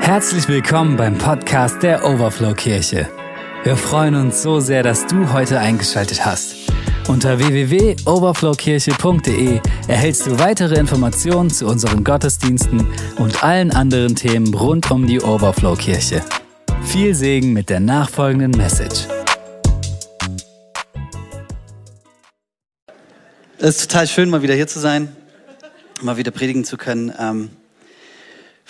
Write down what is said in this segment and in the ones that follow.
Herzlich willkommen beim Podcast der Overflow Kirche. Wir freuen uns so sehr, dass du heute eingeschaltet hast. Unter www.overflowkirche.de erhältst du weitere Informationen zu unseren Gottesdiensten und allen anderen Themen rund um die Overflow Kirche. Viel Segen mit der nachfolgenden Message. Es ist total schön, mal wieder hier zu sein, mal wieder predigen zu können.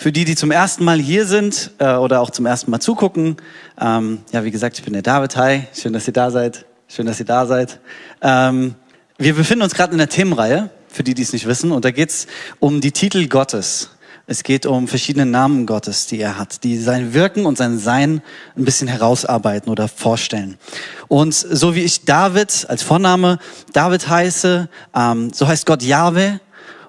Für die, die zum ersten Mal hier sind äh, oder auch zum ersten Mal zugucken, ähm, ja, wie gesagt, ich bin der David. Hi, schön, dass ihr da seid. Schön, dass ihr da seid. Ähm, wir befinden uns gerade in der Themenreihe, für die, die es nicht wissen, und da geht es um die Titel Gottes. Es geht um verschiedene Namen Gottes, die er hat, die sein Wirken und sein Sein ein bisschen herausarbeiten oder vorstellen. Und so wie ich David als Vorname David heiße, ähm, so heißt Gott Jahwe.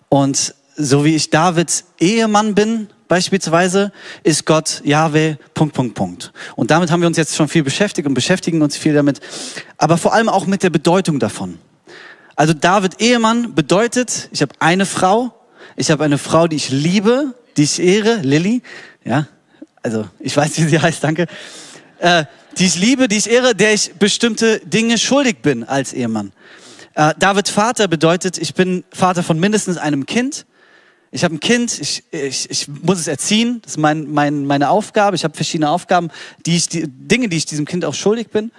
Und so wie ich Davids Ehemann bin, beispielsweise, ist Gott Jahwe, Punkt, Punkt, Punkt. Und damit haben wir uns jetzt schon viel beschäftigt und beschäftigen uns viel damit, aber vor allem auch mit der Bedeutung davon. Also David Ehemann bedeutet, ich habe eine Frau, ich habe eine Frau, die ich liebe, die ich ehre, Lilly, ja, also ich weiß, wie sie heißt, danke, äh, die ich liebe, die ich ehre, der ich bestimmte Dinge schuldig bin als Ehemann. Äh, David Vater bedeutet, ich bin Vater von mindestens einem Kind, ich habe ein Kind, ich, ich, ich muss es erziehen, das ist mein, mein, meine Aufgabe. Ich habe verschiedene Aufgaben, die ich, die, Dinge, die ich diesem Kind auch schuldig bin.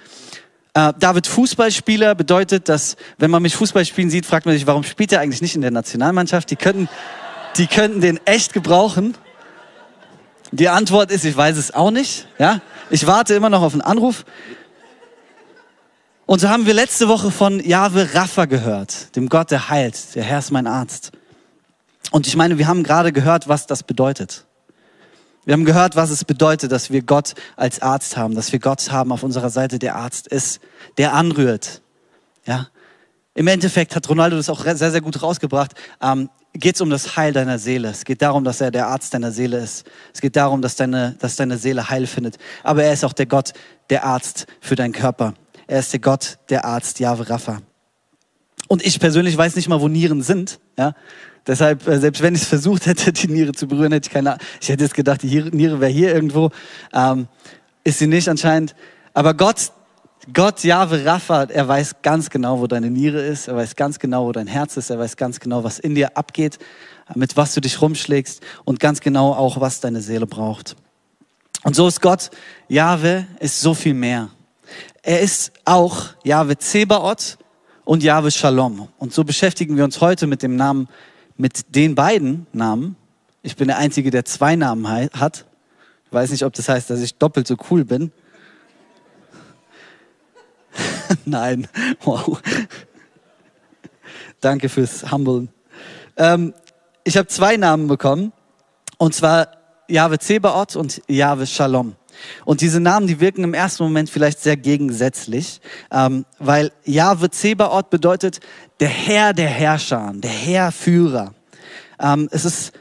Äh, David Fußballspieler bedeutet, dass wenn man mich Fußball spielen sieht, fragt man sich, warum spielt er eigentlich nicht in der Nationalmannschaft? Die könnten, die könnten den echt gebrauchen. Die Antwort ist, ich weiß es auch nicht. Ja, ich warte immer noch auf einen Anruf. Und so haben wir letzte Woche von Jahwe Rapha gehört, dem Gott, der heilt. Der Herr ist mein Arzt. Und ich meine, wir haben gerade gehört, was das bedeutet. Wir haben gehört, was es bedeutet, dass wir Gott als Arzt haben, dass wir Gott haben auf unserer Seite, der Arzt ist, der anrührt. Ja. Im Endeffekt hat Ronaldo das auch sehr, sehr gut rausgebracht. Ähm, geht es um das Heil deiner Seele. Es geht darum, dass er der Arzt deiner Seele ist. Es geht darum, dass deine, dass deine Seele Heil findet. Aber er ist auch der Gott, der Arzt für deinen Körper. Er ist der Gott, der Arzt, Jahwe Rapha. Und ich persönlich weiß nicht mal, wo Nieren sind. Ja? Deshalb, äh, selbst wenn ich es versucht hätte, die Niere zu berühren, hätte ich keine Ahnung. Ich hätte jetzt gedacht, die Niere wäre hier irgendwo. Ähm, ist sie nicht anscheinend. Aber Gott, Gott, Jahwe Rapha, er weiß ganz genau, wo deine Niere ist. Er weiß ganz genau, wo dein Herz ist. Er weiß ganz genau, was in dir abgeht, mit was du dich rumschlägst und ganz genau auch, was deine Seele braucht. Und so ist Gott, Jahwe ist so viel mehr. Er ist auch Jahwe Zebaoth und Jahwe Shalom. Und so beschäftigen wir uns heute mit dem Namen mit den beiden Namen. Ich bin der Einzige, der zwei Namen hat. Ich weiß nicht, ob das heißt, dass ich doppelt so cool bin. Nein, wow. Danke fürs Humblen. Ähm, ich habe zwei Namen bekommen, und zwar Jahwe Zebaoth und Jahwe Shalom. Und diese Namen, die wirken im ersten Moment vielleicht sehr gegensätzlich, ähm, weil Jahwe Zebaoth bedeutet der Herr der Herrscher, der Herrführer. Ähm, es ist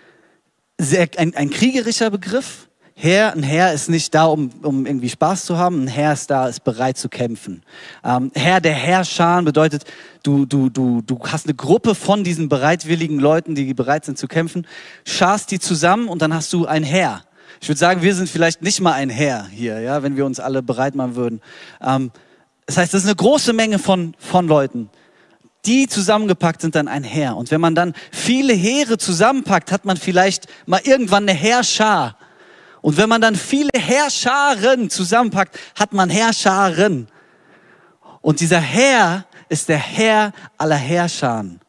sehr, ein, ein kriegerischer Begriff. Herr, ein Herr ist nicht da, um, um irgendwie Spaß zu haben. Ein Herr ist da, ist bereit zu kämpfen. Ähm, Herr der Herrscher bedeutet, du, du, du, du hast eine Gruppe von diesen bereitwilligen Leuten, die bereit sind zu kämpfen, scharst die zusammen und dann hast du ein Herr. Ich würde sagen, wir sind vielleicht nicht mal ein Herr hier, ja, wenn wir uns alle bereit machen würden. Ähm, das heißt, das ist eine große Menge von, von Leuten. Die zusammengepackt sind dann ein Heer. Und wenn man dann viele Heere zusammenpackt, hat man vielleicht mal irgendwann eine Herrschar. Und wenn man dann viele Herrscharen zusammenpackt, hat man Herrscharen. Und dieser Herr ist der Herr aller Herrscharen.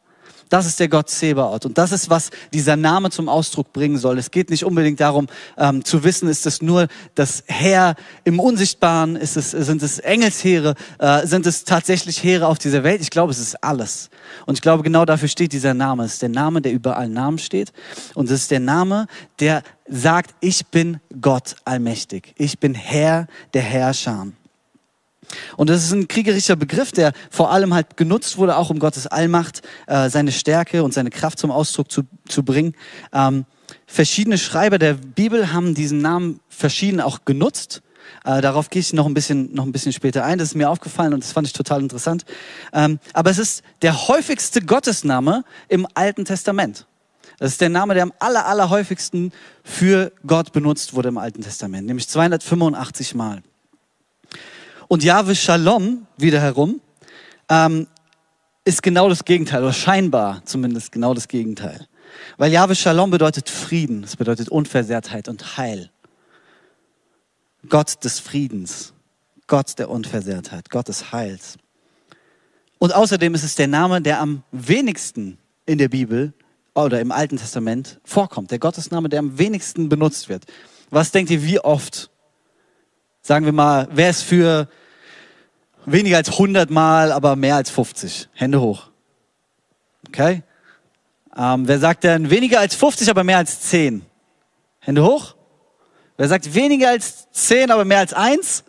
Das ist der Gott Zebaoth. Und das ist, was dieser Name zum Ausdruck bringen soll. Es geht nicht unbedingt darum, ähm, zu wissen, ist es nur das Heer im Unsichtbaren, ist es, sind es Engelsheere, äh, sind es tatsächlich Heere auf dieser Welt? Ich glaube, es ist alles. Und ich glaube, genau dafür steht dieser Name. Es ist der Name, der über allen Namen steht. Und es ist der Name, der sagt, ich bin Gott allmächtig. Ich bin Herr der Herrscher. Und das ist ein kriegerischer Begriff, der vor allem halt genutzt wurde, auch um Gottes Allmacht, äh, seine Stärke und seine Kraft zum Ausdruck zu, zu bringen. Ähm, verschiedene Schreiber der Bibel haben diesen Namen verschieden auch genutzt. Äh, darauf gehe ich noch ein, bisschen, noch ein bisschen später ein. Das ist mir aufgefallen und das fand ich total interessant. Ähm, aber es ist der häufigste Gottesname im Alten Testament. Das ist der Name, der am aller, allerhäufigsten für Gott benutzt wurde im Alten Testament, nämlich 285 Mal. Und Jahwe Shalom wiederherum ähm, ist genau das Gegenteil, oder scheinbar zumindest genau das Gegenteil. Weil Jahwe Shalom bedeutet Frieden, es bedeutet Unversehrtheit und Heil. Gott des Friedens, Gott der Unversehrtheit, Gott des Heils. Und außerdem ist es der Name, der am wenigsten in der Bibel oder im Alten Testament vorkommt. Der Gottesname, der am wenigsten benutzt wird. Was denkt ihr, wie oft? Sagen wir mal, wer ist für weniger als 100 Mal, aber mehr als 50? Hände hoch. Okay? Ähm, wer sagt denn weniger als 50, aber mehr als 10? Hände hoch. Wer sagt weniger als 10, aber mehr als 1?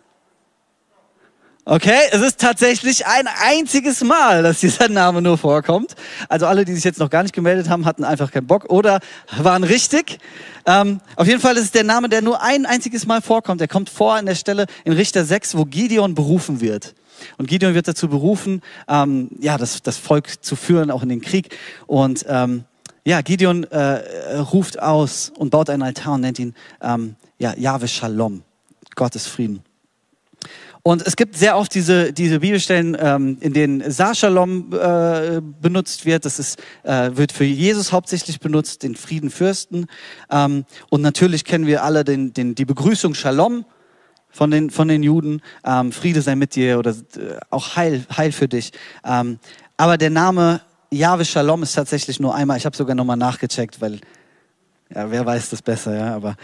Okay, es ist tatsächlich ein einziges Mal, dass dieser Name nur vorkommt. Also alle, die sich jetzt noch gar nicht gemeldet haben, hatten einfach keinen Bock oder waren richtig. Ähm, auf jeden Fall ist es der Name, der nur ein einziges Mal vorkommt. Er kommt vor an der Stelle in Richter 6, wo Gideon berufen wird. Und Gideon wird dazu berufen, ähm, ja, das, das Volk zu führen, auch in den Krieg. Und ähm, ja, Gideon äh, ruft aus und baut einen Altar und nennt ihn ähm, ja, Jahwe Shalom, Gottes Frieden. Und es gibt sehr oft diese, diese Bibelstellen, ähm, in denen Sar-Shalom äh, benutzt wird. Das ist, äh, wird für Jesus hauptsächlich benutzt, den Friedenfürsten. Ähm, und natürlich kennen wir alle den, den, die Begrüßung Shalom von den, von den Juden. Ähm, Friede sei mit dir oder äh, auch Heil, Heil für dich. Ähm, aber der Name Jahwe Shalom ist tatsächlich nur einmal. Ich habe sogar nochmal nachgecheckt, weil ja, wer weiß das besser, ja, aber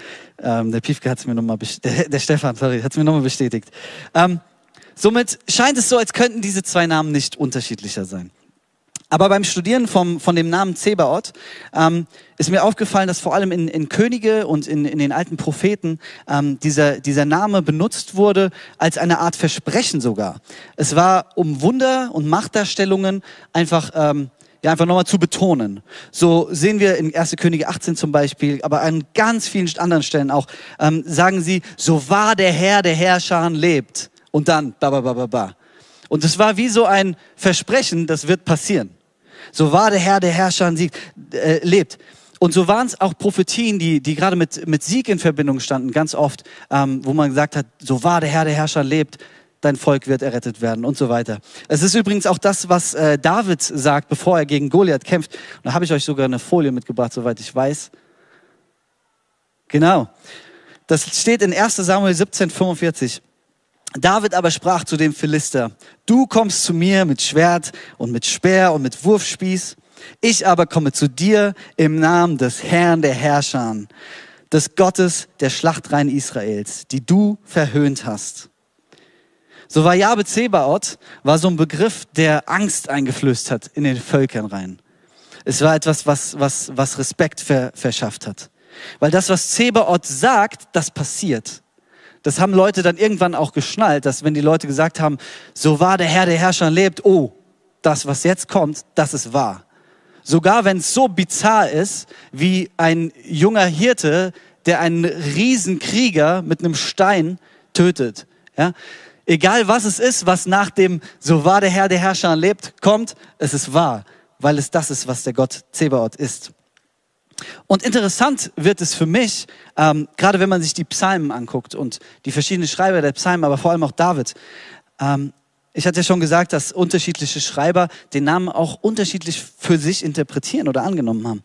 ähm, der Piefke hat es mir nochmal, der, der Stefan, sorry, hat es mir nochmal bestätigt. Ähm, somit scheint es so, als könnten diese zwei Namen nicht unterschiedlicher sein. Aber beim Studieren vom, von dem Namen Zebaoth ähm, ist mir aufgefallen, dass vor allem in, in Könige und in, in den alten Propheten ähm, dieser, dieser Name benutzt wurde als eine Art Versprechen sogar. Es war um Wunder und Machtdarstellungen einfach ähm, ja, einfach nochmal zu betonen. So sehen wir in 1. Könige 18 zum Beispiel, aber an ganz vielen anderen Stellen auch, ähm, sagen sie, so wahr der Herr der Herrscher lebt. Und dann, ba, ba, ba, ba, ba. Und es war wie so ein Versprechen, das wird passieren. So wahr der Herr der Herrscher Sieg, äh, lebt. Und so waren es auch Prophetien, die, die gerade mit, mit Sieg in Verbindung standen, ganz oft, ähm, wo man gesagt hat, so wahr der Herr der Herrscher lebt, dein Volk wird errettet werden und so weiter. Es ist übrigens auch das, was äh, David sagt, bevor er gegen Goliath kämpft. Und da habe ich euch sogar eine Folie mitgebracht, soweit ich weiß. Genau. Das steht in 1 Samuel 17, 45. David aber sprach zu dem Philister, du kommst zu mir mit Schwert und mit Speer und mit Wurfspieß. Ich aber komme zu dir im Namen des Herrn der Herrscher, des Gottes der Schlachtreihen Israels, die du verhöhnt hast. So war Jabe Zebaoth, war so ein Begriff, der Angst eingeflößt hat in den Völkern rein. Es war etwas, was, was, was Respekt ver, verschafft hat. Weil das, was Zebaoth sagt, das passiert. Das haben Leute dann irgendwann auch geschnallt, dass wenn die Leute gesagt haben, so war der Herr der Herrscher lebt, oh, das, was jetzt kommt, das ist wahr. Sogar wenn es so bizarr ist, wie ein junger Hirte, der einen Riesenkrieger mit einem Stein tötet. Ja? Egal was es ist, was nach dem so war der Herr der Herrscher lebt, kommt, es ist wahr, weil es das ist, was der Gott Zebaoth ist. Und interessant wird es für mich, ähm, gerade wenn man sich die Psalmen anguckt und die verschiedenen Schreiber der Psalmen, aber vor allem auch David. Ähm, ich hatte ja schon gesagt, dass unterschiedliche Schreiber den Namen auch unterschiedlich für sich interpretieren oder angenommen haben.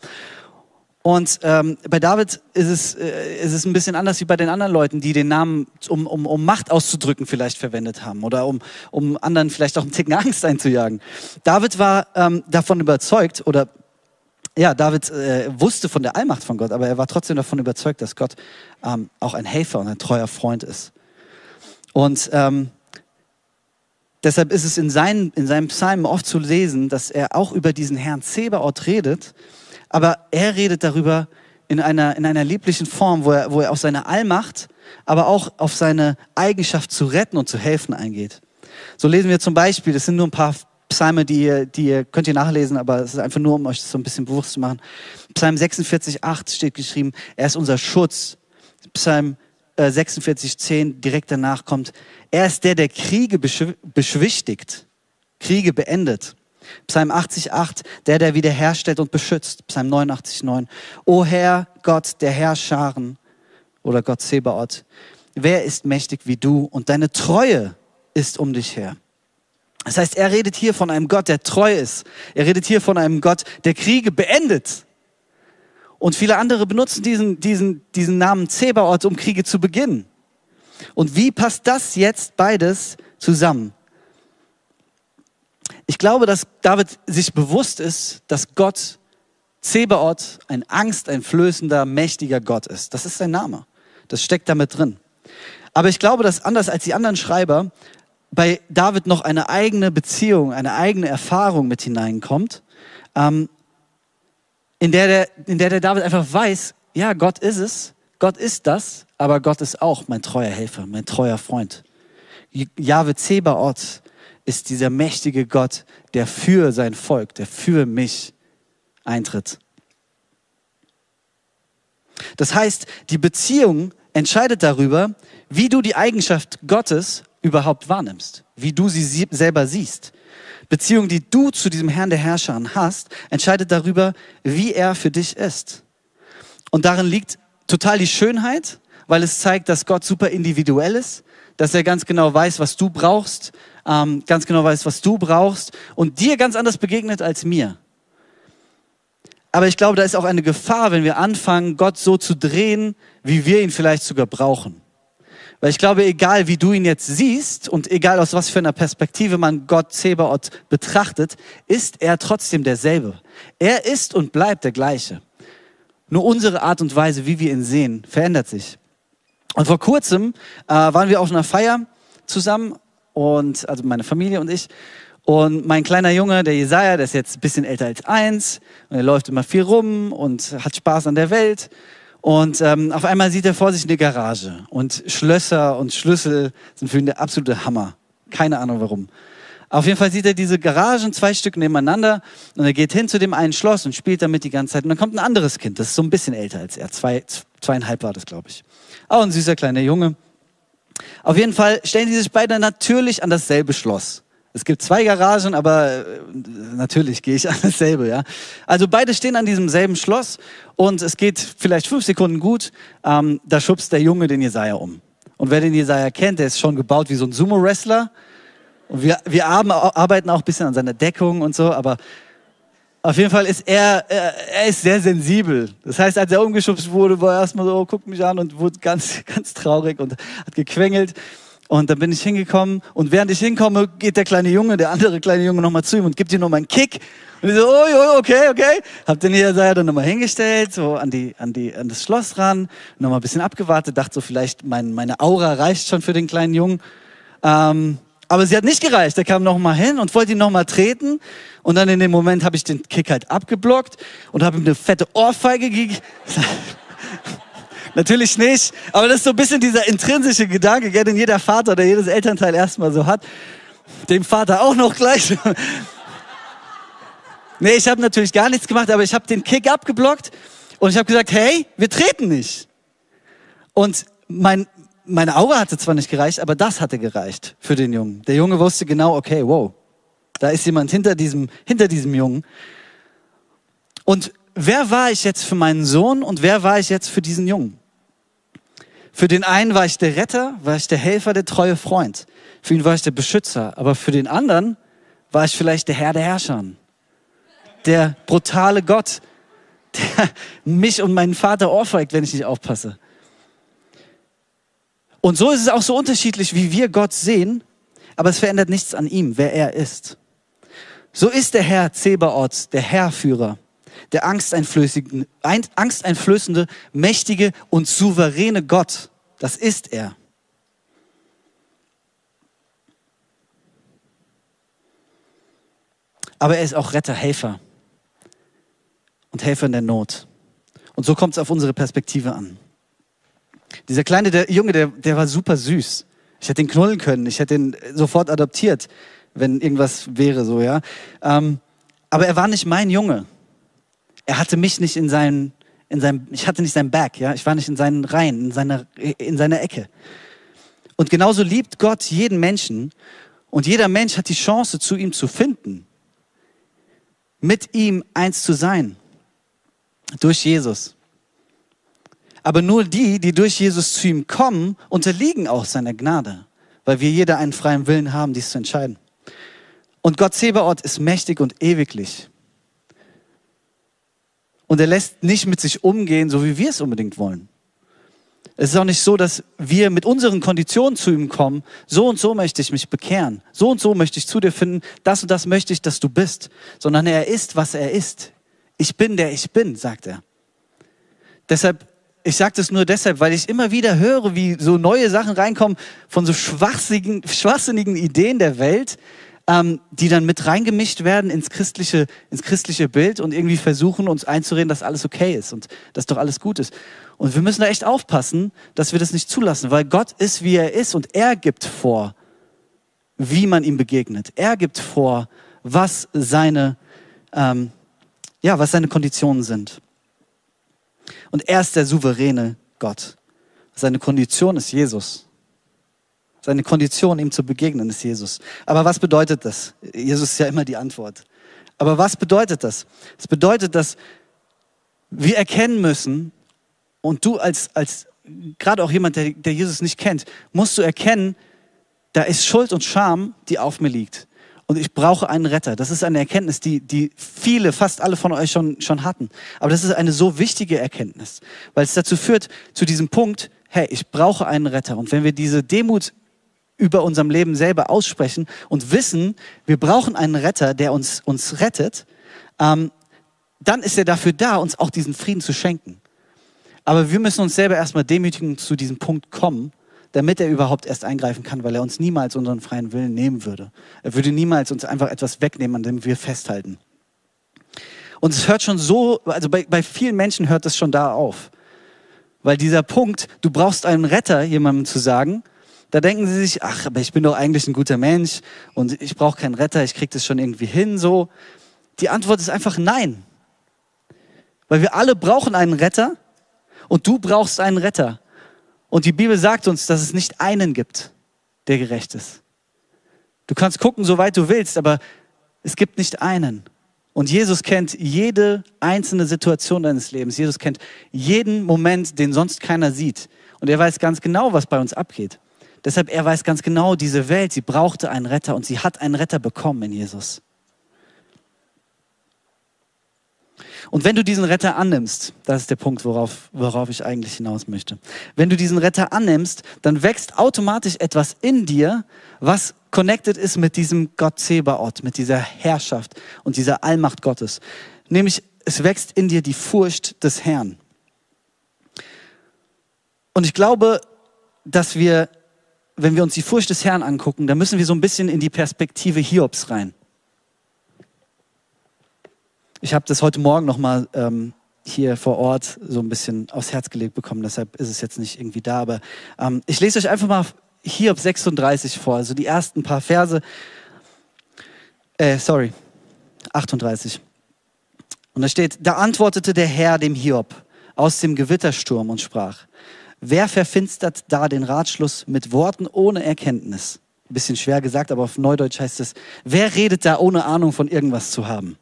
Und ähm, bei David ist es, äh, ist es ein bisschen anders wie bei den anderen Leuten, die den Namen, um, um, um Macht auszudrücken, vielleicht verwendet haben oder um, um anderen vielleicht auch einen Ticken Angst einzujagen. David war ähm, davon überzeugt oder ja, David äh, wusste von der Allmacht von Gott, aber er war trotzdem davon überzeugt, dass Gott ähm, auch ein Helfer und ein treuer Freund ist. Und ähm, deshalb ist es in seinen, in seinen Psalmen oft zu lesen, dass er auch über diesen Herrn Zebaoth redet aber er redet darüber in einer, in einer lieblichen Form, wo er, wo er auf seine Allmacht, aber auch auf seine Eigenschaft zu retten und zu helfen eingeht. So lesen wir zum Beispiel, das sind nur ein paar Psalme, die die könnt ihr nachlesen, aber es ist einfach nur, um euch das so ein bisschen bewusst zu machen. Psalm 46, 8 steht geschrieben, er ist unser Schutz. Psalm äh, 46, 10 direkt danach kommt, er ist der, der Kriege beschwichtigt, Kriege beendet. Psalm 80,8, der, der wiederherstellt und beschützt. Psalm 89,9. O Herr, Gott, der Herrscharen oder Gott Sebaot, wer ist mächtig wie du und deine Treue ist um dich her. Das heißt, er redet hier von einem Gott, der treu ist. Er redet hier von einem Gott, der Kriege beendet. Und viele andere benutzen diesen, diesen, diesen Namen Zebaoth, um Kriege zu beginnen. Und wie passt das jetzt beides zusammen? Ich glaube, dass David sich bewusst ist, dass Gott Zebaoth ein angsteinflößender, mächtiger Gott ist. Das ist sein Name. Das steckt damit drin. Aber ich glaube, dass anders als die anderen Schreiber bei David noch eine eigene Beziehung, eine eigene Erfahrung mit hineinkommt, ähm, in, der der, in der der David einfach weiß, ja, Gott ist es, Gott ist das, aber Gott ist auch mein treuer Helfer, mein treuer Freund. Jahwe Zebaoth ist dieser mächtige Gott, der für sein Volk, der für mich eintritt. Das heißt, die Beziehung entscheidet darüber, wie du die Eigenschaft Gottes überhaupt wahrnimmst, wie du sie selber siehst. Beziehung, die du zu diesem Herrn der Herrscher hast, entscheidet darüber, wie er für dich ist. Und darin liegt total die Schönheit, weil es zeigt, dass Gott super individuell ist, dass er ganz genau weiß, was du brauchst, ähm, ganz genau weiß, was du brauchst und dir ganz anders begegnet als mir. Aber ich glaube, da ist auch eine Gefahr, wenn wir anfangen, Gott so zu drehen, wie wir ihn vielleicht sogar brauchen. Weil ich glaube, egal wie du ihn jetzt siehst und egal aus was für einer Perspektive man Gott Zebaoth betrachtet, ist er trotzdem derselbe. Er ist und bleibt der gleiche. Nur unsere Art und Weise, wie wir ihn sehen, verändert sich. Und vor kurzem äh, waren wir auf einer Feier zusammen und also meine Familie und ich. Und mein kleiner Junge, der Jesaja, der ist jetzt ein bisschen älter als eins und er läuft immer viel rum und hat Spaß an der Welt. Und ähm, auf einmal sieht er vor sich eine Garage und Schlösser und Schlüssel sind für ihn der absolute Hammer. Keine Ahnung warum. Auf jeden Fall sieht er diese Garagen, zwei Stück nebeneinander und er geht hin zu dem einen Schloss und spielt damit die ganze Zeit. Und dann kommt ein anderes Kind, das ist so ein bisschen älter als er, zwei, zweieinhalb war das, glaube ich. Auch ein süßer kleiner Junge. Auf jeden Fall stellen die sich beide natürlich an dasselbe Schloss. Es gibt zwei Garagen, aber äh, natürlich gehe ich an dasselbe, ja. Also beide stehen an diesem selben Schloss und es geht vielleicht fünf Sekunden gut. Ähm, da schubst der Junge den Jesaja um. Und wer den Jesaja kennt, der ist schon gebaut wie so ein Sumo-Wrestler. Und wir, wir arbeiten auch ein bisschen an seiner Deckung und so, aber auf jeden Fall ist er, er, er ist sehr sensibel. Das heißt, als er umgeschubst wurde, war er erstmal so, oh, guckt mich an und wurde ganz, ganz traurig und hat gequengelt. Und dann bin ich hingekommen und während ich hinkomme, geht der kleine Junge, der andere kleine Junge nochmal zu ihm und gibt ihm nochmal einen Kick. Und ich so, oh, okay, okay. Hab den hier dann nochmal hingestellt, so an die, an die, an das Schloss ran, nochmal ein bisschen abgewartet, dachte so, vielleicht mein, meine Aura reicht schon für den kleinen Jungen. Ähm, aber sie hat nicht gereicht. Er kam nochmal hin und wollte ihn nochmal treten. Und dann in dem Moment habe ich den Kick halt abgeblockt und habe ihm eine fette Ohrfeige gegeben. Natürlich nicht, aber das ist so ein bisschen dieser intrinsische Gedanke, den jeder Vater oder jedes Elternteil erstmal so hat. Dem Vater auch noch gleich. nee, ich habe natürlich gar nichts gemacht, aber ich habe den Kick abgeblockt und ich habe gesagt, hey, wir treten nicht. Und mein, meine Aura hatte zwar nicht gereicht, aber das hatte gereicht für den Jungen. Der Junge wusste genau, okay, wow, da ist jemand hinter diesem, hinter diesem Jungen. Und wer war ich jetzt für meinen Sohn und wer war ich jetzt für diesen Jungen? Für den einen war ich der Retter, war ich der Helfer, der treue Freund. Für ihn war ich der Beschützer. Aber für den anderen war ich vielleicht der Herr der Herrscher. Der brutale Gott, der mich und meinen Vater ohrfeigt, wenn ich nicht aufpasse. Und so ist es auch so unterschiedlich, wie wir Gott sehen, aber es verändert nichts an ihm, wer er ist. So ist der Herr Zebaoth, der Herrführer der angsteinflößende, mächtige und souveräne Gott. Das ist er. Aber er ist auch Retter, Helfer und Helfer in der Not. Und so kommt es auf unsere Perspektive an. Dieser kleine der Junge, der, der war super süß. Ich hätte ihn knullen können, ich hätte ihn sofort adoptiert, wenn irgendwas wäre so, ja. Ähm, aber er war nicht mein Junge. Er hatte mich nicht in seinem, in seinem, ich hatte nicht sein Back, ja. Ich war nicht in seinen Reihen, in seiner, in seiner Ecke. Und genauso liebt Gott jeden Menschen und jeder Mensch hat die Chance, zu ihm zu finden. mit ihm eins zu sein. Durch Jesus. Aber nur die, die durch Jesus zu ihm kommen, unterliegen auch seiner Gnade, weil wir jeder einen freien Willen haben, dies zu entscheiden. Und Gott Zebaoth ist mächtig und ewiglich. Und er lässt nicht mit sich umgehen, so wie wir es unbedingt wollen. Es ist auch nicht so, dass wir mit unseren Konditionen zu ihm kommen. So und so möchte ich mich bekehren. So und so möchte ich zu dir finden. Das und das möchte ich, dass du bist. Sondern er ist, was er ist. Ich bin, der ich bin, sagt er. Deshalb, ich sage das nur deshalb, weil ich immer wieder höre, wie so neue Sachen reinkommen von so schwachsinnigen, schwachsinnigen Ideen der Welt, ähm, die dann mit reingemischt werden ins christliche, ins christliche Bild und irgendwie versuchen, uns einzureden, dass alles okay ist und dass doch alles gut ist. Und wir müssen da echt aufpassen, dass wir das nicht zulassen, weil Gott ist, wie er ist und er gibt vor, wie man ihm begegnet. Er gibt vor, was seine, ähm, ja, was seine Konditionen sind. Und er ist der souveräne Gott. Seine Kondition ist Jesus. Seine Kondition, ihm zu begegnen, ist Jesus. Aber was bedeutet das? Jesus ist ja immer die Antwort. Aber was bedeutet das? Es bedeutet, dass wir erkennen müssen, und du als, als gerade auch jemand, der, der Jesus nicht kennt, musst du erkennen, da ist Schuld und Scham, die auf mir liegt. Und ich brauche einen Retter. Das ist eine Erkenntnis, die, die viele, fast alle von euch schon, schon hatten. Aber das ist eine so wichtige Erkenntnis, weil es dazu führt, zu diesem Punkt, hey, ich brauche einen Retter. Und wenn wir diese Demut über unserem Leben selber aussprechen und wissen, wir brauchen einen Retter, der uns, uns rettet, ähm, dann ist er dafür da, uns auch diesen Frieden zu schenken. Aber wir müssen uns selber erstmal demütigen zu diesem Punkt kommen, damit er überhaupt erst eingreifen kann, weil er uns niemals unseren freien Willen nehmen würde. Er würde niemals uns einfach etwas wegnehmen, an dem wir festhalten. Und es hört schon so, also bei, bei vielen Menschen hört es schon da auf. Weil dieser Punkt, du brauchst einen Retter, jemandem zu sagen, da denken sie sich, ach, aber ich bin doch eigentlich ein guter Mensch und ich brauche keinen Retter, ich kriege das schon irgendwie hin, so. Die Antwort ist einfach nein. Weil wir alle brauchen einen Retter und du brauchst einen Retter. Und die Bibel sagt uns, dass es nicht einen gibt, der gerecht ist. Du kannst gucken, soweit du willst, aber es gibt nicht einen. Und Jesus kennt jede einzelne Situation deines Lebens. Jesus kennt jeden Moment, den sonst keiner sieht. Und er weiß ganz genau, was bei uns abgeht. Deshalb, er weiß ganz genau, diese Welt, sie brauchte einen Retter und sie hat einen Retter bekommen in Jesus. Und wenn du diesen Retter annimmst, das ist der Punkt, worauf, worauf ich eigentlich hinaus möchte. Wenn du diesen Retter annimmst, dann wächst automatisch etwas in dir, was connected ist mit diesem Gott Zebaoth, mit dieser Herrschaft und dieser Allmacht Gottes. Nämlich, es wächst in dir die Furcht des Herrn. Und ich glaube, dass wir wenn wir uns die Furcht des Herrn angucken, dann müssen wir so ein bisschen in die Perspektive Hiobs rein. Ich habe das heute Morgen nochmal ähm, hier vor Ort so ein bisschen aufs Herz gelegt bekommen, deshalb ist es jetzt nicht irgendwie da. Aber ähm, ich lese euch einfach mal Hiob 36 vor, also die ersten paar Verse. Äh, sorry, 38. Und da steht, da antwortete der Herr dem Hiob aus dem Gewittersturm und sprach, Wer verfinstert da den Ratschluss mit Worten ohne Erkenntnis? Bisschen schwer gesagt, aber auf Neudeutsch heißt es, wer redet da ohne Ahnung von irgendwas zu haben?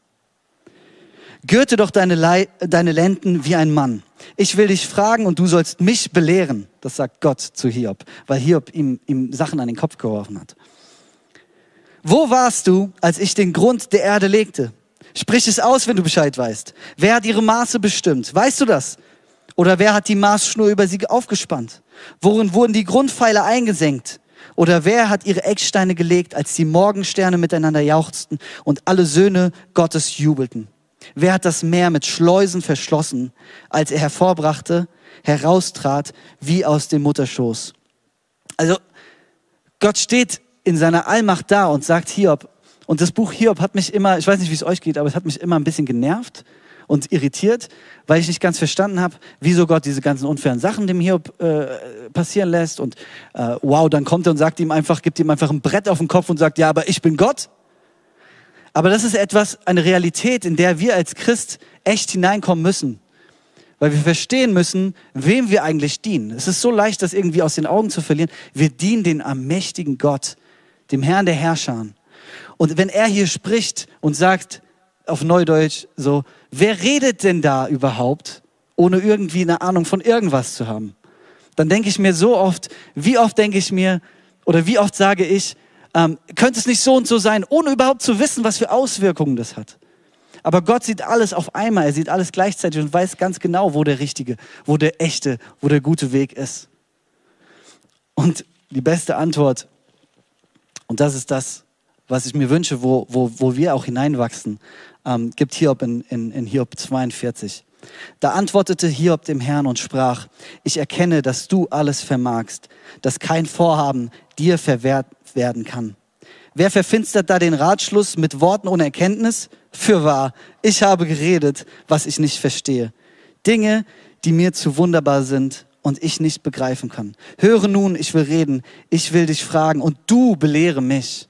Gürte doch deine, Le deine Lenden wie ein Mann. Ich will dich fragen und du sollst mich belehren. Das sagt Gott zu Hiob, weil Hiob ihm, ihm Sachen an den Kopf geworfen hat. Wo warst du, als ich den Grund der Erde legte? Sprich es aus, wenn du Bescheid weißt. Wer hat ihre Maße bestimmt? Weißt du das? Oder wer hat die Maßschnur über sie aufgespannt? Worin wurden die Grundpfeiler eingesenkt? Oder wer hat ihre Ecksteine gelegt, als die Morgensterne miteinander jauchzten und alle Söhne Gottes jubelten? Wer hat das Meer mit Schleusen verschlossen, als er hervorbrachte, heraustrat wie aus dem Mutterschoß? Also Gott steht in seiner Allmacht da und sagt Hiob, und das Buch Hiob hat mich immer, ich weiß nicht, wie es euch geht, aber es hat mich immer ein bisschen genervt, und irritiert, weil ich nicht ganz verstanden habe, wieso Gott diese ganzen unfairen Sachen dem Hiob äh, passieren lässt. Und äh, wow, dann kommt er und sagt ihm einfach, gibt ihm einfach ein Brett auf den Kopf und sagt, ja, aber ich bin Gott. Aber das ist etwas, eine Realität, in der wir als Christ echt hineinkommen müssen. Weil wir verstehen müssen, wem wir eigentlich dienen. Es ist so leicht, das irgendwie aus den Augen zu verlieren. Wir dienen den allmächtigen Gott, dem Herrn der Herrscher. Und wenn er hier spricht und sagt, auf Neudeutsch so, wer redet denn da überhaupt, ohne irgendwie eine Ahnung von irgendwas zu haben? Dann denke ich mir so oft, wie oft denke ich mir, oder wie oft sage ich, ähm, könnte es nicht so und so sein, ohne überhaupt zu wissen, was für Auswirkungen das hat. Aber Gott sieht alles auf einmal, er sieht alles gleichzeitig und weiß ganz genau, wo der richtige, wo der echte, wo der gute Weg ist. Und die beste Antwort, und das ist das, was ich mir wünsche, wo, wo, wo wir auch hineinwachsen, ähm, gibt Hiob in, in, in Hiob 42. Da antwortete Hiob dem Herrn und sprach, ich erkenne, dass du alles vermagst, dass kein Vorhaben dir verwehrt werden kann. Wer verfinstert da den Ratschluss mit Worten ohne Erkenntnis? Fürwahr, ich habe geredet, was ich nicht verstehe. Dinge, die mir zu wunderbar sind und ich nicht begreifen kann. Höre nun, ich will reden, ich will dich fragen und du belehre mich.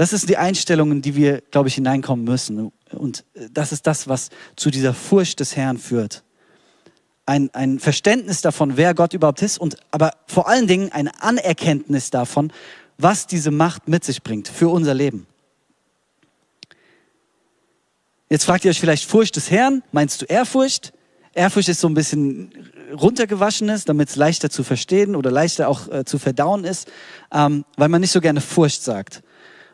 Das ist die Einstellung, in die wir, glaube ich, hineinkommen müssen. Und das ist das, was zu dieser Furcht des Herrn führt. Ein, ein Verständnis davon, wer Gott überhaupt ist und aber vor allen Dingen ein Anerkenntnis davon, was diese Macht mit sich bringt für unser Leben. Jetzt fragt ihr euch vielleicht Furcht des Herrn. Meinst du Ehrfurcht? Ehrfurcht ist so ein bisschen runtergewaschenes, damit es leichter zu verstehen oder leichter auch äh, zu verdauen ist, ähm, weil man nicht so gerne Furcht sagt.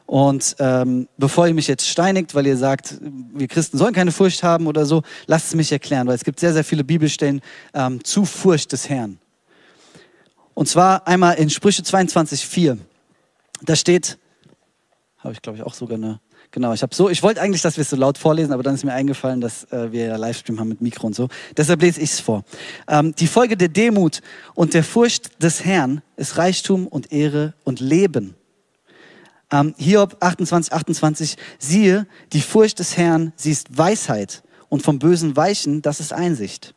Und ähm, bevor ihr mich jetzt steinigt, weil ihr sagt, wir Christen sollen keine Furcht haben oder so, lasst es mich erklären, weil es gibt sehr, sehr viele Bibelstellen ähm, zu Furcht des Herrn. Und zwar einmal in Sprüche 22,4. Da steht, habe ich glaube ich auch sogar eine, genau, ich habe so, ich wollte eigentlich, dass wir es so laut vorlesen, aber dann ist mir eingefallen, dass äh, wir ja Livestream haben mit Mikro und so. Deshalb lese ich es vor. Ähm, die Folge der Demut und der Furcht des Herrn ist Reichtum und Ehre und Leben. Ähm, Hiob 28, 28, siehe, die Furcht des Herrn, sie ist Weisheit und vom Bösen weichen, das ist Einsicht.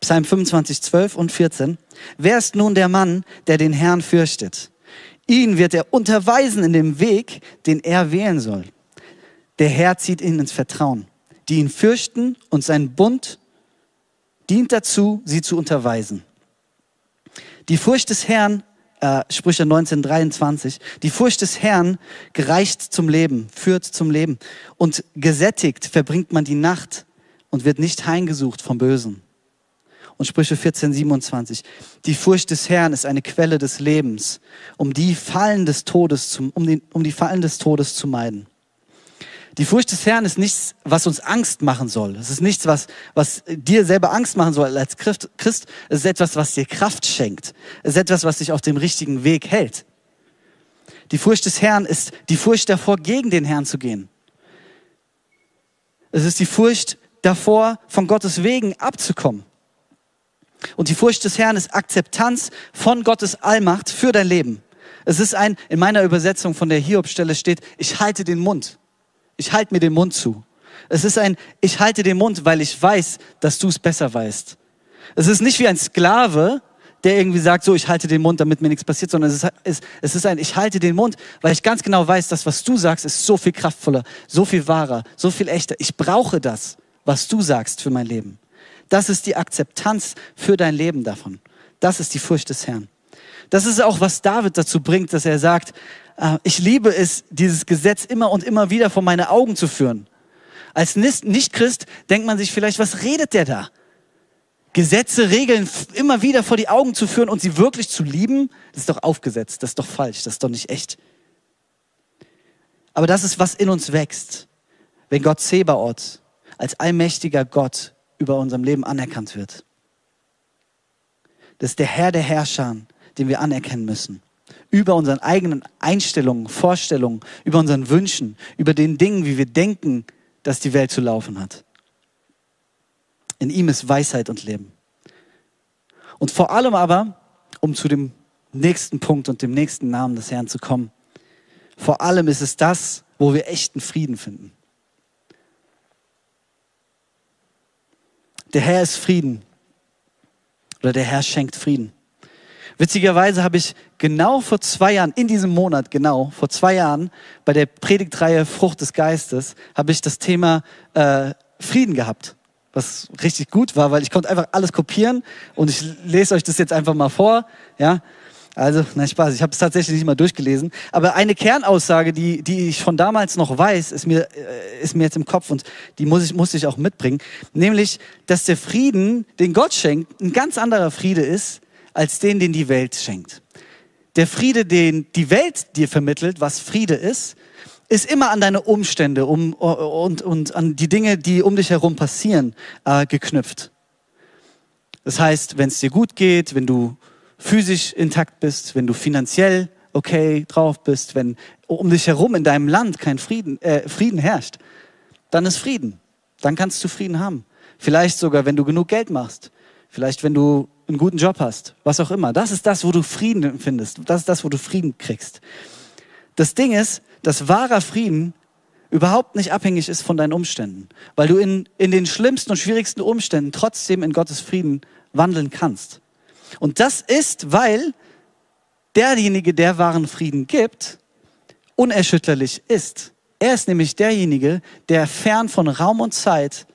Psalm 25, 12 und 14. Wer ist nun der Mann, der den Herrn fürchtet? Ihn wird er unterweisen in dem Weg, den er wählen soll. Der Herr zieht ihn ins Vertrauen. Die ihn fürchten und sein Bund dient dazu, sie zu unterweisen. Die Furcht des Herrn äh, Sprüche 1923. Die Furcht des Herrn gereicht zum Leben, führt zum Leben. Und gesättigt verbringt man die Nacht und wird nicht heimgesucht vom Bösen. Und Sprüche 14, 27. Die Furcht des Herrn ist eine Quelle des Lebens, um die Fallen des Todes, zum, um, den, um die Fallen des Todes zu meiden. Die Furcht des Herrn ist nichts, was uns Angst machen soll. Es ist nichts, was, was dir selber Angst machen soll als Christ. Es ist etwas, was dir Kraft schenkt. Es ist etwas, was dich auf dem richtigen Weg hält. Die Furcht des Herrn ist die Furcht davor, gegen den Herrn zu gehen. Es ist die Furcht davor, von Gottes Wegen abzukommen. Und die Furcht des Herrn ist Akzeptanz von Gottes Allmacht für dein Leben. Es ist ein, in meiner Übersetzung von der Hiob-Stelle steht, ich halte den Mund. Ich halte mir den Mund zu. Es ist ein, ich halte den Mund, weil ich weiß, dass du es besser weißt. Es ist nicht wie ein Sklave, der irgendwie sagt, so, ich halte den Mund, damit mir nichts passiert, sondern es ist, es ist ein, ich halte den Mund, weil ich ganz genau weiß, dass was du sagst, ist so viel kraftvoller, so viel wahrer, so viel echter. Ich brauche das, was du sagst für mein Leben. Das ist die Akzeptanz für dein Leben davon. Das ist die Furcht des Herrn. Das ist auch, was David dazu bringt, dass er sagt, äh, ich liebe es, dieses Gesetz immer und immer wieder vor meine Augen zu führen. Als Nicht-Christ denkt man sich vielleicht, was redet der da? Gesetze, Regeln immer wieder vor die Augen zu führen und sie wirklich zu lieben, das ist doch aufgesetzt, das ist doch falsch, das ist doch nicht echt. Aber das ist, was in uns wächst, wenn Gott Zebaoth als allmächtiger Gott über unserem Leben anerkannt wird. Das ist der Herr der Herrscher, den wir anerkennen müssen über unseren eigenen Einstellungen, Vorstellungen, über unseren Wünschen, über den Dingen, wie wir denken, dass die Welt zu laufen hat. In ihm ist Weisheit und Leben. Und vor allem aber, um zu dem nächsten Punkt und dem nächsten Namen des Herrn zu kommen, vor allem ist es das, wo wir echten Frieden finden. Der Herr ist Frieden. Oder der Herr schenkt Frieden. Witzigerweise habe ich genau vor zwei Jahren, in diesem Monat genau, vor zwei Jahren, bei der Predigtreihe Frucht des Geistes, habe ich das Thema äh, Frieden gehabt. Was richtig gut war, weil ich konnte einfach alles kopieren und ich lese euch das jetzt einfach mal vor. Ja, Also, nein, Spaß, ich habe es tatsächlich nicht mal durchgelesen. Aber eine Kernaussage, die, die ich von damals noch weiß, ist mir, äh, ist mir jetzt im Kopf und die muss ich, musste ich auch mitbringen. Nämlich, dass der Frieden, den Gott schenkt, ein ganz anderer Friede ist, als den, den die Welt schenkt. Der Friede, den die Welt dir vermittelt, was Friede ist, ist immer an deine Umstände um, und, und an die Dinge, die um dich herum passieren, äh, geknüpft. Das heißt, wenn es dir gut geht, wenn du physisch intakt bist, wenn du finanziell okay drauf bist, wenn um dich herum in deinem Land kein Frieden, äh, Frieden herrscht, dann ist Frieden. Dann kannst du Frieden haben. Vielleicht sogar, wenn du genug Geld machst. Vielleicht, wenn du einen guten Job hast. Was auch immer. Das ist das, wo du Frieden findest. Das ist das, wo du Frieden kriegst. Das Ding ist, dass wahrer Frieden überhaupt nicht abhängig ist von deinen Umständen. Weil du in, in den schlimmsten und schwierigsten Umständen trotzdem in Gottes Frieden wandeln kannst. Und das ist, weil derjenige, der wahren Frieden gibt, unerschütterlich ist. Er ist nämlich derjenige, der fern von Raum und Zeit,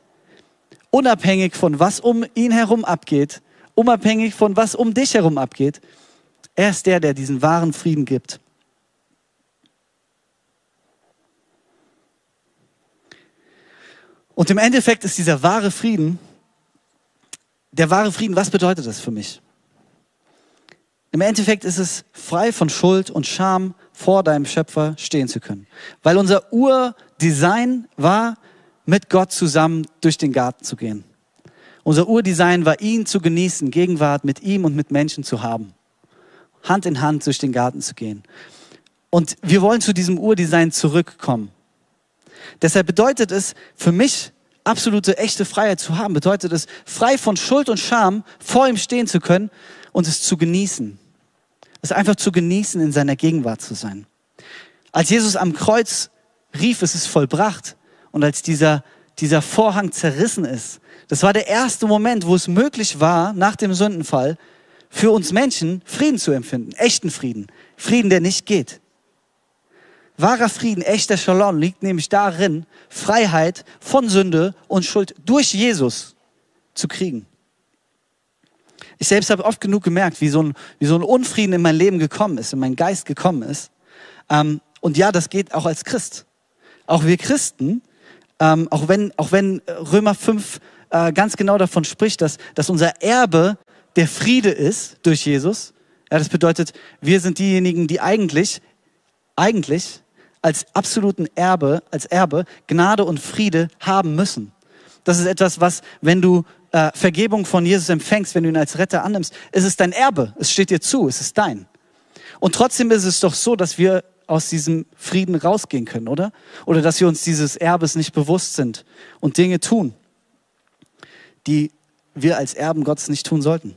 unabhängig von was um ihn herum abgeht, unabhängig von was um dich herum abgeht, er ist der, der diesen wahren Frieden gibt. Und im Endeffekt ist dieser wahre Frieden, der wahre Frieden, was bedeutet das für mich? Im Endeffekt ist es frei von Schuld und Scham vor deinem Schöpfer stehen zu können. Weil unser Urdesign war, mit Gott zusammen durch den Garten zu gehen. Unser Urdesign war, ihn zu genießen, Gegenwart mit ihm und mit Menschen zu haben. Hand in Hand durch den Garten zu gehen. Und wir wollen zu diesem Urdesign zurückkommen. Deshalb bedeutet es für mich, absolute, echte Freiheit zu haben, bedeutet es, frei von Schuld und Scham vor ihm stehen zu können und es zu genießen es einfach zu genießen, in seiner Gegenwart zu sein. Als Jesus am Kreuz rief, es ist vollbracht und als dieser, dieser Vorhang zerrissen ist, das war der erste Moment, wo es möglich war, nach dem Sündenfall, für uns Menschen Frieden zu empfinden, echten Frieden, Frieden, der nicht geht. Wahrer Frieden, echter Shalom liegt nämlich darin, Freiheit von Sünde und Schuld durch Jesus zu kriegen. Ich selbst habe oft genug gemerkt, wie so, ein, wie so ein Unfrieden in mein Leben gekommen ist, in meinen Geist gekommen ist. Ähm, und ja, das geht auch als Christ. Auch wir Christen, ähm, auch, wenn, auch wenn Römer 5 äh, ganz genau davon spricht, dass, dass unser Erbe der Friede ist durch Jesus. Ja, das bedeutet, wir sind diejenigen, die eigentlich, eigentlich als absoluten Erbe, als Erbe Gnade und Friede haben müssen. Das ist etwas, was, wenn du äh, Vergebung von Jesus empfängst, wenn du ihn als Retter annimmst, ist es dein Erbe. Es steht dir zu, es ist dein. Und trotzdem ist es doch so, dass wir aus diesem Frieden rausgehen können, oder? Oder dass wir uns dieses Erbes nicht bewusst sind und Dinge tun, die wir als Erben Gottes nicht tun sollten.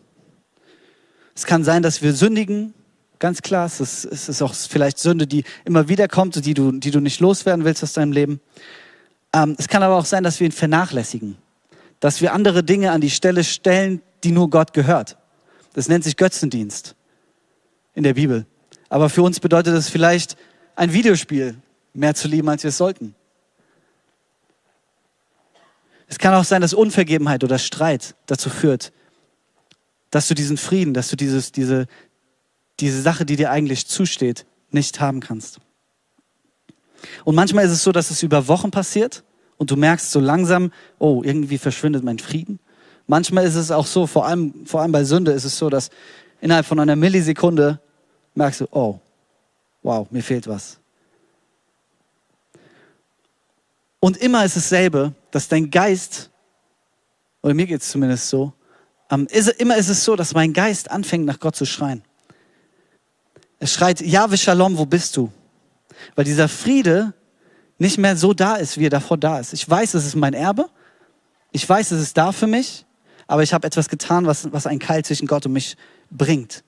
Es kann sein, dass wir sündigen, ganz klar. Es ist, es ist auch vielleicht Sünde, die immer wieder kommt, die du, die du nicht loswerden willst aus deinem Leben. Ähm, es kann aber auch sein, dass wir ihn vernachlässigen dass wir andere Dinge an die Stelle stellen, die nur Gott gehört. Das nennt sich Götzendienst in der Bibel. Aber für uns bedeutet das vielleicht ein Videospiel mehr zu lieben, als wir es sollten. Es kann auch sein, dass Unvergebenheit oder Streit dazu führt, dass du diesen Frieden, dass du dieses, diese, diese Sache, die dir eigentlich zusteht, nicht haben kannst. Und manchmal ist es so, dass es über Wochen passiert und du merkst so langsam, oh, irgendwie verschwindet mein Frieden. Manchmal ist es auch so, vor allem, vor allem bei Sünde ist es so, dass innerhalb von einer Millisekunde merkst du, oh, wow, mir fehlt was. Und immer ist es dasselbe, dass dein Geist, oder mir geht es zumindest so, ähm, ist, immer ist es so, dass mein Geist anfängt, nach Gott zu schreien. Er schreit, Jahwe Shalom, wo bist du? Weil dieser Friede nicht mehr so da ist, wie er davor da ist. Ich weiß, es ist mein Erbe. Ich weiß, es ist da für mich. Aber ich habe etwas getan, was, was einen Keil zwischen Gott und mich bringt.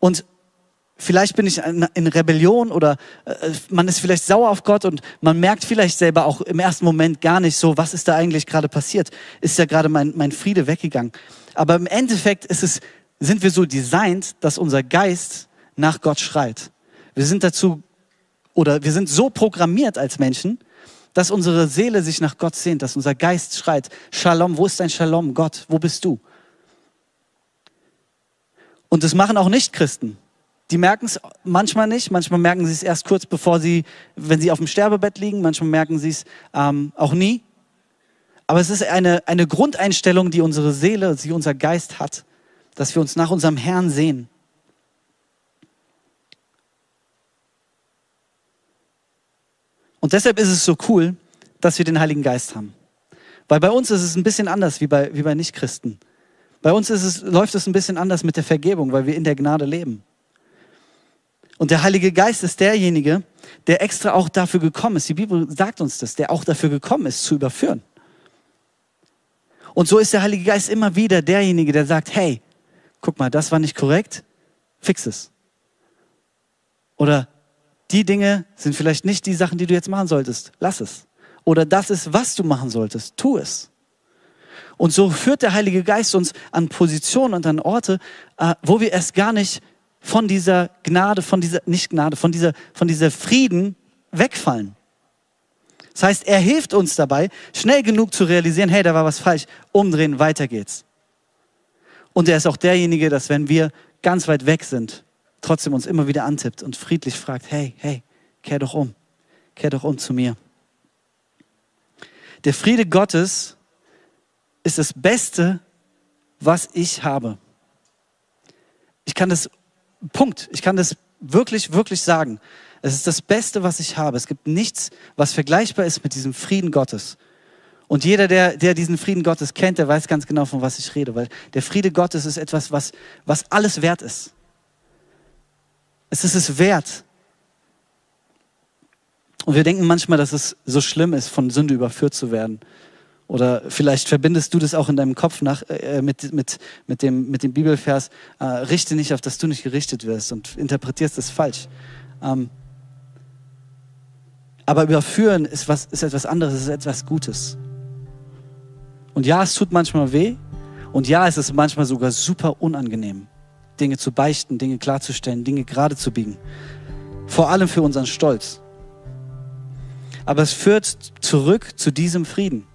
Und vielleicht bin ich in Rebellion oder äh, man ist vielleicht sauer auf Gott und man merkt vielleicht selber auch im ersten Moment gar nicht so, was ist da eigentlich gerade passiert? Ist ja gerade mein, mein Friede weggegangen? Aber im Endeffekt ist es, sind wir so designt, dass unser Geist nach Gott schreit. Wir sind dazu oder wir sind so programmiert als Menschen, dass unsere Seele sich nach Gott sehnt, dass unser Geist schreit, Shalom, wo ist dein Shalom, Gott, wo bist du? Und das machen auch Nicht-Christen. Die merken es manchmal nicht, manchmal merken sie es erst kurz bevor sie, wenn sie auf dem Sterbebett liegen, manchmal merken sie es ähm, auch nie. Aber es ist eine, eine Grundeinstellung, die unsere Seele, die unser Geist hat, dass wir uns nach unserem Herrn sehen. Und deshalb ist es so cool, dass wir den Heiligen Geist haben. Weil bei uns ist es ein bisschen anders wie bei, wie bei Nichtchristen. Bei uns ist es, läuft es ein bisschen anders mit der Vergebung, weil wir in der Gnade leben. Und der Heilige Geist ist derjenige, der extra auch dafür gekommen ist. Die Bibel sagt uns das, der auch dafür gekommen ist, zu überführen. Und so ist der Heilige Geist immer wieder derjenige, der sagt, hey, guck mal, das war nicht korrekt, fix es. Oder die Dinge sind vielleicht nicht die Sachen, die du jetzt machen solltest, lass es. Oder das ist, was du machen solltest, tu es. Und so führt der Heilige Geist uns an Positionen und an Orte, äh, wo wir erst gar nicht von dieser Gnade, von dieser, nicht Gnade, von dieser, von dieser Frieden wegfallen. Das heißt, er hilft uns dabei, schnell genug zu realisieren, hey, da war was falsch, umdrehen, weiter geht's. Und er ist auch derjenige, dass wenn wir ganz weit weg sind, trotzdem uns immer wieder antippt und friedlich fragt, hey, hey, kehr doch um, kehr doch um zu mir. Der Friede Gottes ist das Beste, was ich habe. Ich kann das, Punkt, ich kann das wirklich, wirklich sagen. Es ist das Beste, was ich habe. Es gibt nichts, was vergleichbar ist mit diesem Frieden Gottes. Und jeder, der, der diesen Frieden Gottes kennt, der weiß ganz genau, von was ich rede, weil der Friede Gottes ist etwas, was, was alles wert ist. Es ist es wert. Und wir denken manchmal, dass es so schlimm ist, von Sünde überführt zu werden. Oder vielleicht verbindest du das auch in deinem Kopf nach, äh, mit, mit, mit, dem, mit dem Bibelvers, äh, richte nicht auf, dass du nicht gerichtet wirst und interpretierst es falsch. Ähm, aber überführen ist, was, ist etwas anderes, ist etwas Gutes. Und ja, es tut manchmal weh. Und ja, es ist manchmal sogar super unangenehm, Dinge zu beichten, Dinge klarzustellen, Dinge gerade zu biegen. Vor allem für unseren Stolz. Aber es führt zurück zu diesem Frieden.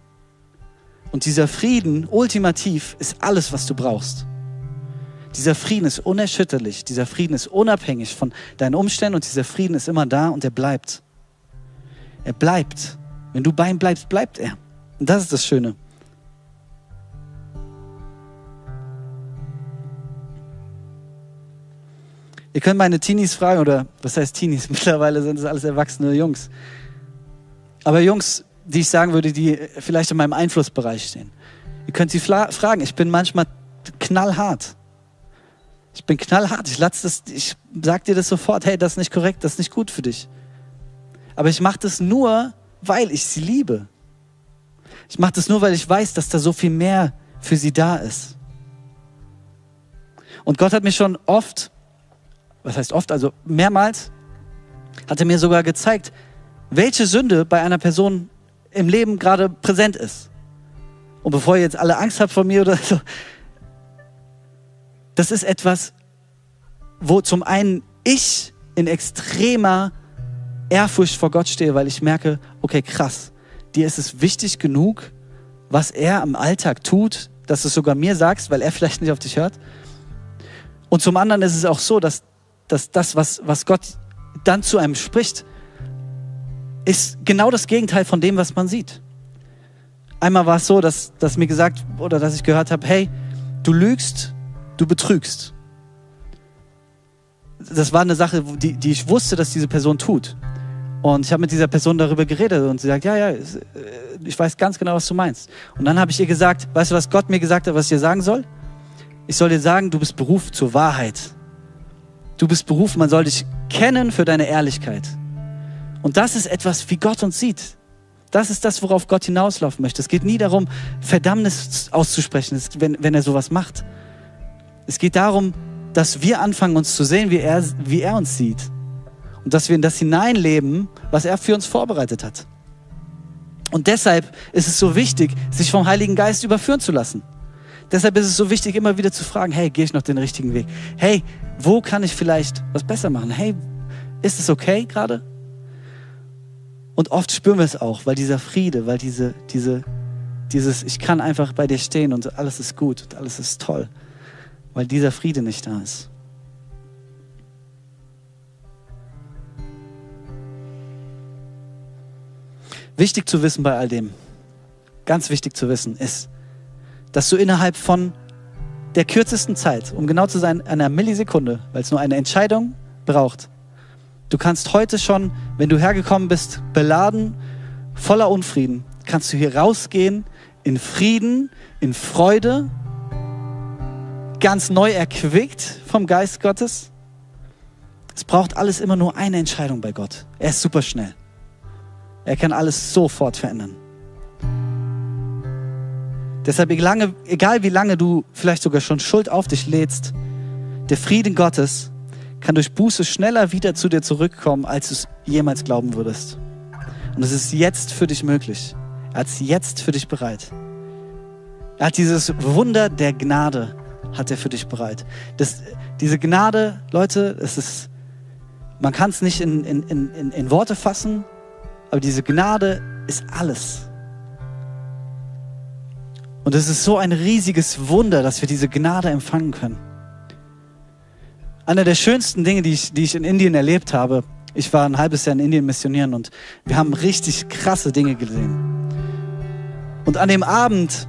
Und dieser Frieden, ultimativ, ist alles, was du brauchst. Dieser Frieden ist unerschütterlich, dieser Frieden ist unabhängig von deinen Umständen und dieser Frieden ist immer da und er bleibt. Er bleibt. Wenn du bei ihm bleibst, bleibt er. Und das ist das Schöne. Ihr könnt meine Teenies fragen, oder was heißt Teenies? Mittlerweile sind es alles erwachsene Jungs. Aber Jungs, die ich sagen würde, die vielleicht in meinem Einflussbereich stehen. Ihr könnt sie fragen. Ich bin manchmal knallhart. Ich bin knallhart. Ich, das, ich sag dir das sofort. Hey, das ist nicht korrekt, das ist nicht gut für dich. Aber ich mache das nur, weil ich sie liebe. Ich mache das nur, weil ich weiß, dass da so viel mehr für sie da ist. Und Gott hat mir schon oft, was heißt oft, also mehrmals, hat er mir sogar gezeigt, welche Sünde bei einer Person im Leben gerade präsent ist. Und bevor ihr jetzt alle Angst habt vor mir oder so, das ist etwas, wo zum einen ich in extremer Ehrfurcht vor Gott stehe, weil ich merke, okay, krass, dir ist es wichtig genug, was er im Alltag tut, dass du es sogar mir sagst, weil er vielleicht nicht auf dich hört. Und zum anderen ist es auch so, dass, dass das, was, was Gott dann zu einem spricht, ist genau das Gegenteil von dem, was man sieht. Einmal war es so, dass, dass mir gesagt oder dass ich gehört habe, hey, du lügst, du betrügst. Das war eine Sache, die, die ich wusste, dass diese Person tut. Und ich habe mit dieser Person darüber geredet und sie sagt, ja, ja, äh, ich weiß ganz genau, was du meinst. Und dann habe ich ihr gesagt, weißt du, was Gott mir gesagt hat, was ich dir sagen soll? Ich soll dir sagen, du bist berufen zur Wahrheit. Du bist berufen, man soll dich kennen für deine Ehrlichkeit. Und das ist etwas, wie Gott uns sieht. Das ist das, worauf Gott hinauslaufen möchte. Es geht nie darum, Verdammnis auszusprechen, wenn, wenn er sowas macht. Es geht darum, dass wir anfangen, uns zu sehen, wie er, wie er uns sieht. Und dass wir in das hineinleben, was er für uns vorbereitet hat. Und deshalb ist es so wichtig, sich vom Heiligen Geist überführen zu lassen. Deshalb ist es so wichtig, immer wieder zu fragen, hey, gehe ich noch den richtigen Weg? Hey, wo kann ich vielleicht was besser machen? Hey, ist es okay gerade? Und oft spüren wir es auch, weil dieser Friede, weil diese, diese, dieses, ich kann einfach bei dir stehen und alles ist gut und alles ist toll, weil dieser Friede nicht da ist. Wichtig zu wissen bei all dem, ganz wichtig zu wissen ist, dass du innerhalb von der kürzesten Zeit, um genau zu sein, einer Millisekunde, weil es nur eine Entscheidung braucht, du kannst heute schon, wenn du hergekommen bist, beladen, voller Unfrieden, kannst du hier rausgehen in Frieden, in Freude, ganz neu erquickt vom Geist Gottes. Es braucht alles immer nur eine Entscheidung bei Gott. Er ist super schnell. Er kann alles sofort verändern. Deshalb, egal wie lange du vielleicht sogar schon Schuld auf dich lädst, der Frieden Gottes kann durch Buße schneller wieder zu dir zurückkommen, als du es jemals glauben würdest. Und es ist jetzt für dich möglich. Er hat es jetzt für dich bereit. Er hat dieses Wunder der Gnade, hat er für dich bereit. Das, diese Gnade, Leute, es ist, man kann es nicht in, in, in, in Worte fassen, aber diese Gnade ist alles. Und es ist so ein riesiges Wunder, dass wir diese Gnade empfangen können. Einer der schönsten Dinge, die ich, die ich in Indien erlebt habe, ich war ein halbes Jahr in Indien missionieren und wir haben richtig krasse Dinge gesehen. Und an dem Abend,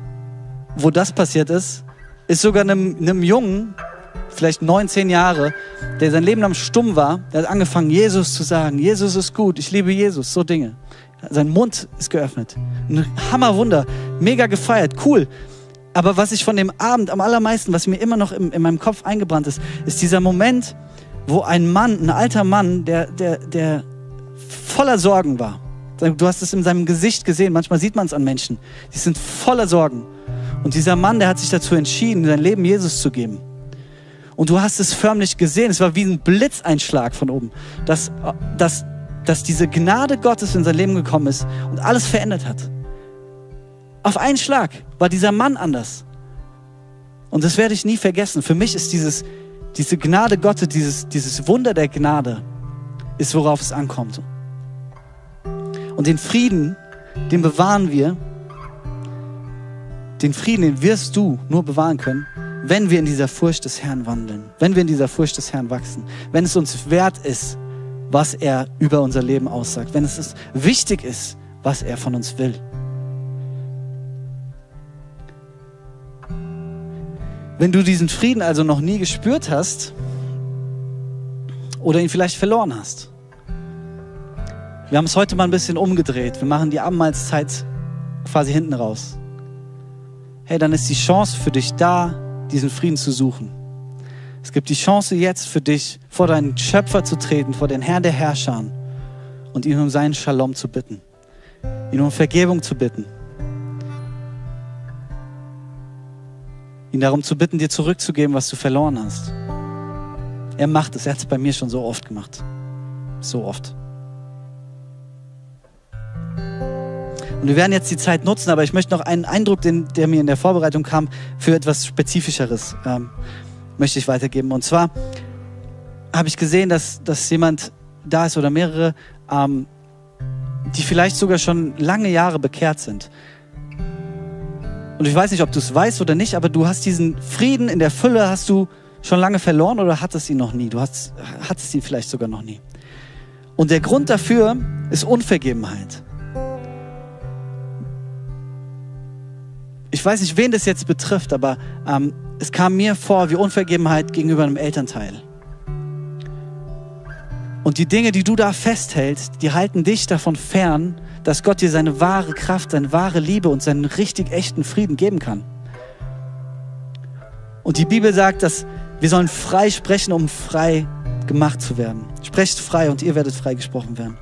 wo das passiert ist, ist sogar einem, einem Jungen, vielleicht neun, zehn Jahre, der sein Leben lang stumm war, der hat angefangen, Jesus zu sagen, Jesus ist gut, ich liebe Jesus, so Dinge. Sein Mund ist geöffnet. Ein Hammerwunder, mega gefeiert, cool. Aber was ich von dem Abend am allermeisten, was mir immer noch in, in meinem Kopf eingebrannt ist, ist dieser Moment, wo ein Mann, ein alter Mann, der, der, der voller Sorgen war. Du hast es in seinem Gesicht gesehen, manchmal sieht man es an Menschen. Die sind voller Sorgen. Und dieser Mann, der hat sich dazu entschieden, sein Leben Jesus zu geben. Und du hast es förmlich gesehen. Es war wie ein Blitzeinschlag von oben, dass, dass, dass diese Gnade Gottes in sein Leben gekommen ist und alles verändert hat. Auf einen Schlag war dieser Mann anders. Und das werde ich nie vergessen. Für mich ist dieses, diese Gnade Gottes, dieses, dieses Wunder der Gnade, ist worauf es ankommt. Und den Frieden, den bewahren wir. Den Frieden, den wirst du nur bewahren können, wenn wir in dieser Furcht des Herrn wandeln, wenn wir in dieser Furcht des Herrn wachsen, wenn es uns wert ist, was er über unser Leben aussagt, wenn es wichtig ist, was er von uns will. Wenn du diesen Frieden also noch nie gespürt hast oder ihn vielleicht verloren hast, wir haben es heute mal ein bisschen umgedreht. Wir machen die Abendmahlzeit quasi hinten raus. Hey, dann ist die Chance für dich da, diesen Frieden zu suchen. Es gibt die Chance jetzt für dich, vor deinen Schöpfer zu treten, vor den Herrn der Herrscher und ihn um seinen Shalom zu bitten, ihn um Vergebung zu bitten, ihn darum zu bitten, dir zurückzugeben, was du verloren hast. Er macht es, er hat es bei mir schon so oft gemacht. So oft. Und wir werden jetzt die Zeit nutzen, aber ich möchte noch einen Eindruck, den, der mir in der Vorbereitung kam, für etwas Spezifischeres ähm, möchte ich weitergeben. Und zwar habe ich gesehen, dass, dass jemand da ist oder mehrere, ähm, die vielleicht sogar schon lange Jahre bekehrt sind. Und ich weiß nicht, ob du es weißt oder nicht, aber du hast diesen Frieden in der Fülle, hast du schon lange verloren oder hattest ihn noch nie? Du hast, hattest ihn vielleicht sogar noch nie. Und der Grund dafür ist Unvergebenheit. ich weiß nicht, wen das jetzt betrifft, aber ähm, es kam mir vor wie Unvergebenheit gegenüber einem Elternteil. Und die Dinge, die du da festhältst, die halten dich davon fern, dass Gott dir seine wahre Kraft, seine wahre Liebe und seinen richtig echten Frieden geben kann. Und die Bibel sagt, dass wir sollen frei sprechen, um frei gemacht zu werden. Sprecht frei und ihr werdet frei gesprochen werden.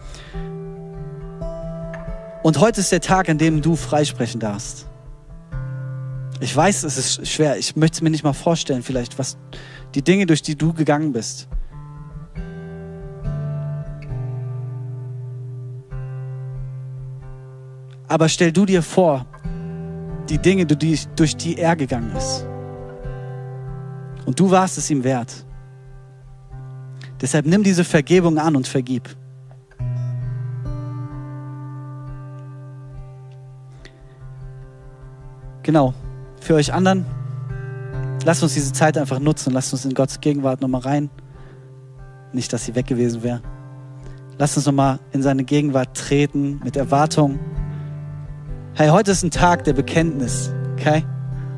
Und heute ist der Tag, an dem du frei sprechen darfst. Ich weiß, es ist schwer. Ich möchte es mir nicht mal vorstellen, vielleicht, was die Dinge, durch die du gegangen bist. Aber stell du dir vor, die Dinge, durch die er gegangen ist. Und du warst es ihm wert. Deshalb nimm diese Vergebung an und vergib. Genau für euch anderen, lasst uns diese Zeit einfach nutzen. Lasst uns in Gottes Gegenwart nochmal rein. Nicht, dass sie weg gewesen wäre. Lass uns nochmal in seine Gegenwart treten mit Erwartung. Hey, heute ist ein Tag der Bekenntnis, okay?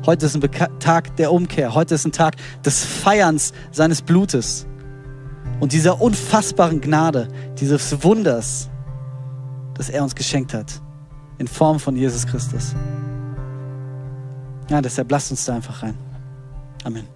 Heute ist ein Beka Tag der Umkehr. Heute ist ein Tag des Feierns seines Blutes und dieser unfassbaren Gnade, dieses Wunders, das er uns geschenkt hat, in Form von Jesus Christus. Ja, deshalb lasst uns da einfach rein. Amen.